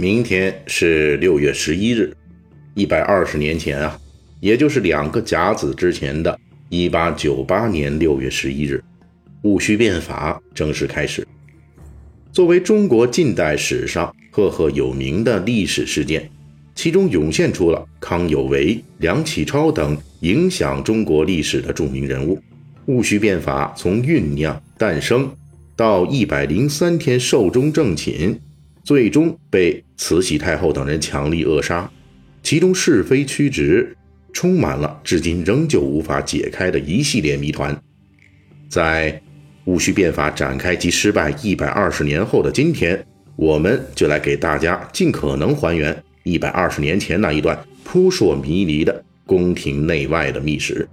明天是六月十一日，一百二十年前啊，也就是两个甲子之前的1898年六月十一日，戊戌变法正式开始。作为中国近代史上赫赫有名的历史事件，其中涌现出了康有为、梁启超等影响中国历史的著名人物。戊戌变法从酝酿、诞生到一百零三天寿终正寝。最终被慈禧太后等人强力扼杀，其中是非曲直，充满了至今仍旧无法解开的一系列谜团。在戊戌变法展开及失败一百二十年后的今天，我们就来给大家尽可能还原一百二十年前那一段扑朔迷离的宫廷内外的秘史。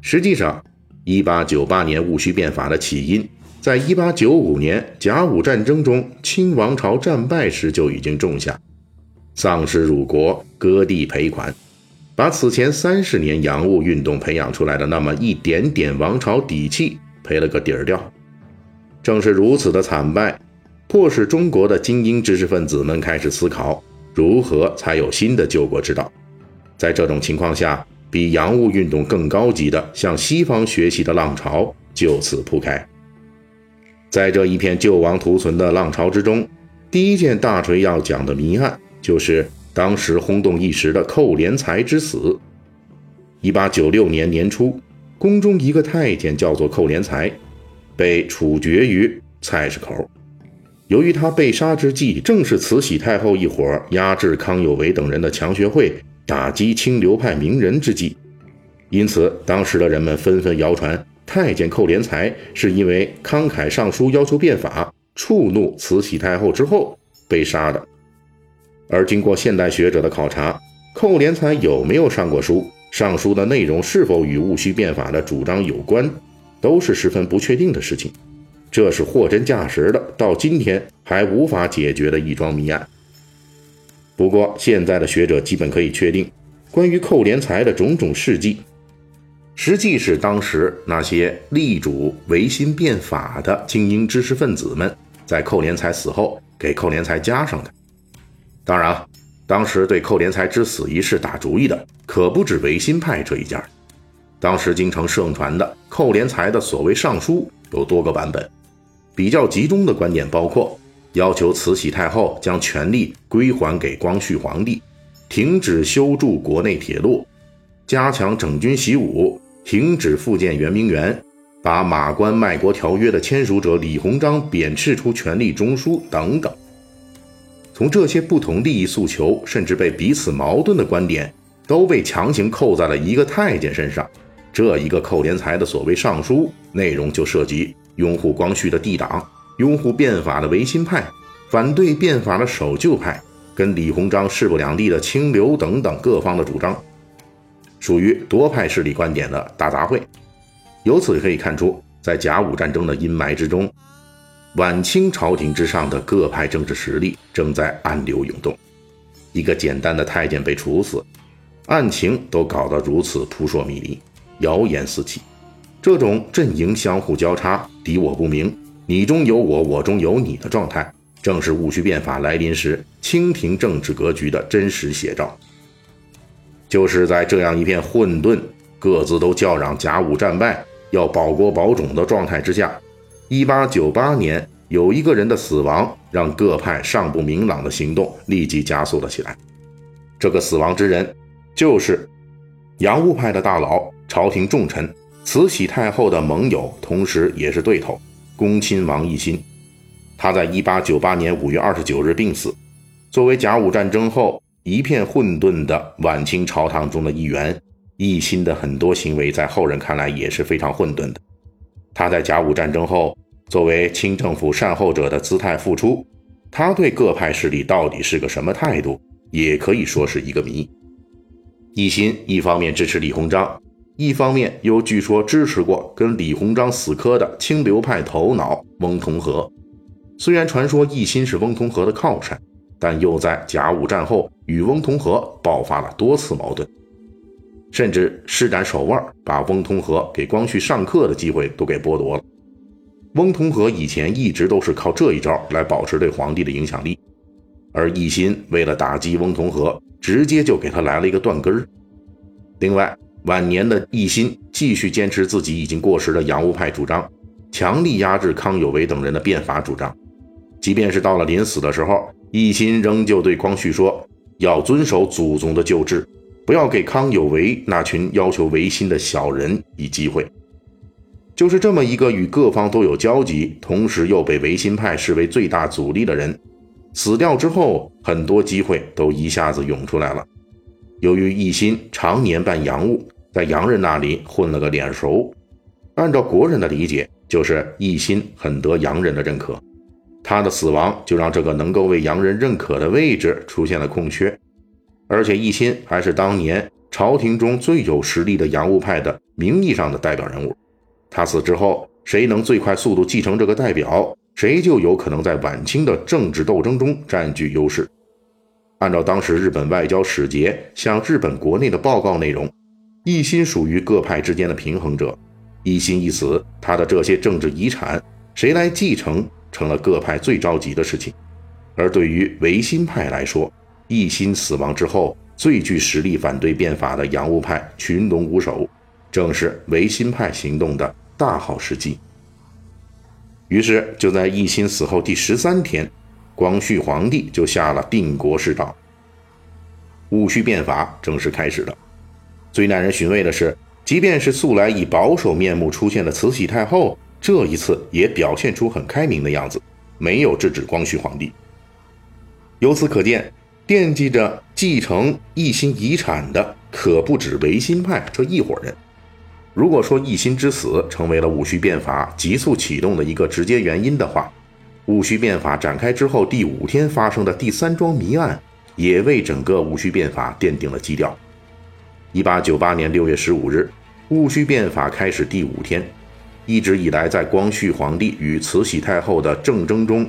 实际上，一八九八年戊戌变法的起因。在一八九五年甲午战争中，清王朝战败时就已经种下，丧失辱国，割地赔款，把此前三十年洋务运动培养出来的那么一点点王朝底气赔了个底儿掉。正是如此的惨败，迫使中国的精英知识分子们开始思考如何才有新的救国之道。在这种情况下，比洋务运动更高级的向西方学习的浪潮就此铺开。在这一片救亡图存的浪潮之中，第一件大锤要讲的谜案，就是当时轰动一时的寇连才之死。一八九六年年初，宫中一个太监叫做寇连才，被处决于菜市口。由于他被杀之际，正是慈禧太后一伙压制康有为等人的强学会、打击清流派名人之际，因此当时的人们纷纷谣传。太监寇连才是因为慷慨上书要求变法，触怒慈禧太后之后被杀的。而经过现代学者的考察，寇连才有没有上过书，上书的内容是否与戊戌变法的主张有关，都是十分不确定的事情。这是货真价实的，到今天还无法解决的一桩谜案。不过，现在的学者基本可以确定，关于寇连才的种种事迹。实际是当时那些力主维新变法的精英知识分子们，在寇连才死后给寇连才加上的。当然，当时对寇连才之死一事打主意的可不止维新派这一家。当时京城盛传的寇连才的所谓上书有多个版本，比较集中的观点包括：要求慈禧太后将权力归还给光绪皇帝，停止修筑国内铁路，加强整军习武。停止复建圆明园，把马关卖国条约的签署者李鸿章贬斥出权力中枢等等。从这些不同利益诉求，甚至被彼此矛盾的观点，都被强行扣在了一个太监身上。这一个寇连才的所谓上书，内容就涉及拥护光绪的帝党、拥护变法的维新派、反对变法的守旧派，跟李鸿章势不两立的清流等等各方的主张。属于多派势力观点的大杂烩，由此可以看出，在甲午战争的阴霾之中，晚清朝廷之上的各派政治实力正在暗流涌动。一个简单的太监被处死，案情都搞得如此扑朔迷离，谣言四起。这种阵营相互交叉、敌我不明、你中有我、我中有你的状态，正是戊戌变法来临时清廷政治格局的真实写照。就是在这样一片混沌、各自都叫嚷甲午战败、要保国保种的状态之下，1898年有一个人的死亡，让各派尚不明朗的行动立即加速了起来。这个死亡之人，就是洋务派的大佬、朝廷重臣、慈禧太后的盟友，同时也是对头——恭亲王奕欣。他在1898年5月29日病死。作为甲午战争后。一片混沌的晚清朝堂中的一员，奕欣的很多行为在后人看来也是非常混沌的。他在甲午战争后，作为清政府善后者的姿态复出，他对各派势力到底是个什么态度，也可以说是一个谜。奕欣一方面支持李鸿章，一方面又据说支持过跟李鸿章死磕的清流派头脑翁同龢。虽然传说奕欣是翁同龢的靠山，但又在甲午战后与翁同龢爆发了多次矛盾，甚至施展手腕把翁同龢给光绪上课的机会都给剥夺了。翁同龢以前一直都是靠这一招来保持对皇帝的影响力，而奕欣为了打击翁同龢。直接就给他来了一个断根儿。另外，晚年的奕欣继续坚持自己已经过时的洋务派主张，强力压制康有为等人的变法主张。即便是到了临死的时候，奕欣仍旧对光绪说：“要遵守祖宗的旧制，不要给康有为那群要求维新的小人以机会。”就是这么一个与各方都有交集，同时又被维新派视为最大阻力的人。死掉之后，很多机会都一下子涌出来了。由于奕欣常年办洋务，在洋人那里混了个脸熟，按照国人的理解，就是奕欣很得洋人的认可。他的死亡就让这个能够为洋人认可的位置出现了空缺，而且奕欣还是当年朝廷中最有实力的洋务派的名义上的代表人物。他死之后，谁能最快速度继承这个代表？谁就有可能在晚清的政治斗争中占据优势。按照当时日本外交使节向日本国内的报告内容，一心属于各派之间的平衡者。一心一死，他的这些政治遗产谁来继承，成了各派最着急的事情。而对于维新派来说，一心死亡之后，最具实力反对变法的洋务派群龙无首，正是维新派行动的大好时机。于是，就在奕心死后第十三天，光绪皇帝就下了定国誓诏，戊戌变法正式开始了。最耐人寻味的是，即便是素来以保守面目出现的慈禧太后，这一次也表现出很开明的样子，没有制止光绪皇帝。由此可见，惦记着继承奕欣遗产的可不止维新派这一伙人。如果说奕欣之死成为了戊戌变法急速启动的一个直接原因的话，戊戌变法展开之后第五天发生的第三桩谜案，也为整个戊戌变法奠定了基调。一八九八年六月十五日，戊戌变法开始第五天，一直以来在光绪皇帝与慈禧太后的政争中，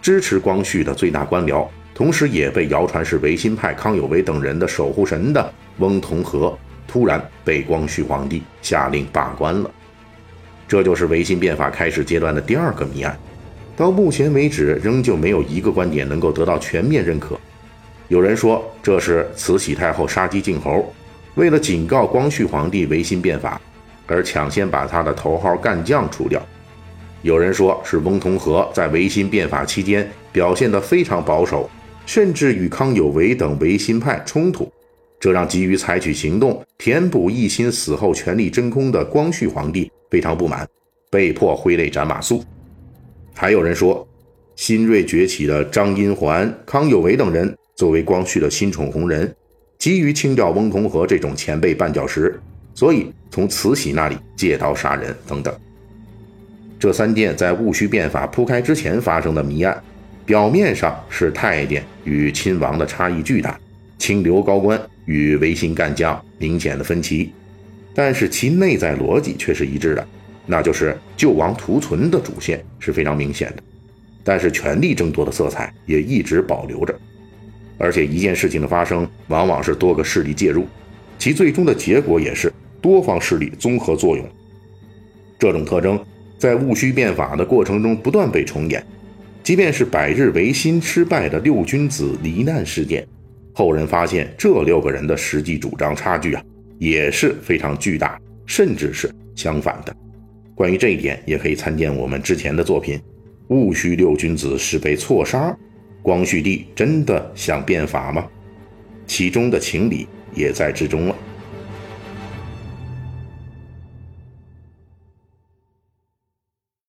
支持光绪的最大官僚，同时也被谣传是维新派康有为等人的守护神的翁同龢。突然被光绪皇帝下令罢官了，这就是维新变法开始阶段的第二个谜案。到目前为止，仍旧没有一个观点能够得到全面认可。有人说这是慈禧太后杀鸡儆猴，为了警告光绪皇帝维新变法，而抢先把他的头号干将除掉；有人说是翁同龢在维新变法期间表现得非常保守，甚至与康有为等维新派冲突。这让急于采取行动填补奕欣死后权力真空的光绪皇帝非常不满，被迫挥泪斩马谡。还有人说，新锐崛起的张荫桓、康有为等人作为光绪的新宠红人，急于清掉翁同龢这种前辈绊脚石，所以从慈禧那里借刀杀人等等。这三件在戊戌变法铺开之前发生的谜案，表面上是太监与亲王的差异巨大，清流高官。与维新干将明显的分歧，但是其内在逻辑却是一致的，那就是救亡图存的主线是非常明显的，但是权力争夺的色彩也一直保留着，而且一件事情的发生往往是多个势力介入，其最终的结果也是多方势力综合作用。这种特征在戊戌变法的过程中不断被重演，即便是百日维新失败的六君子罹难事件。后人发现，这六个人的实际主张差距啊，也是非常巨大，甚至是相反的。关于这一点，也可以参见我们之前的作品《戊戌六君子是被错杀，光绪帝真的想变法吗？其中的情理也在之中了。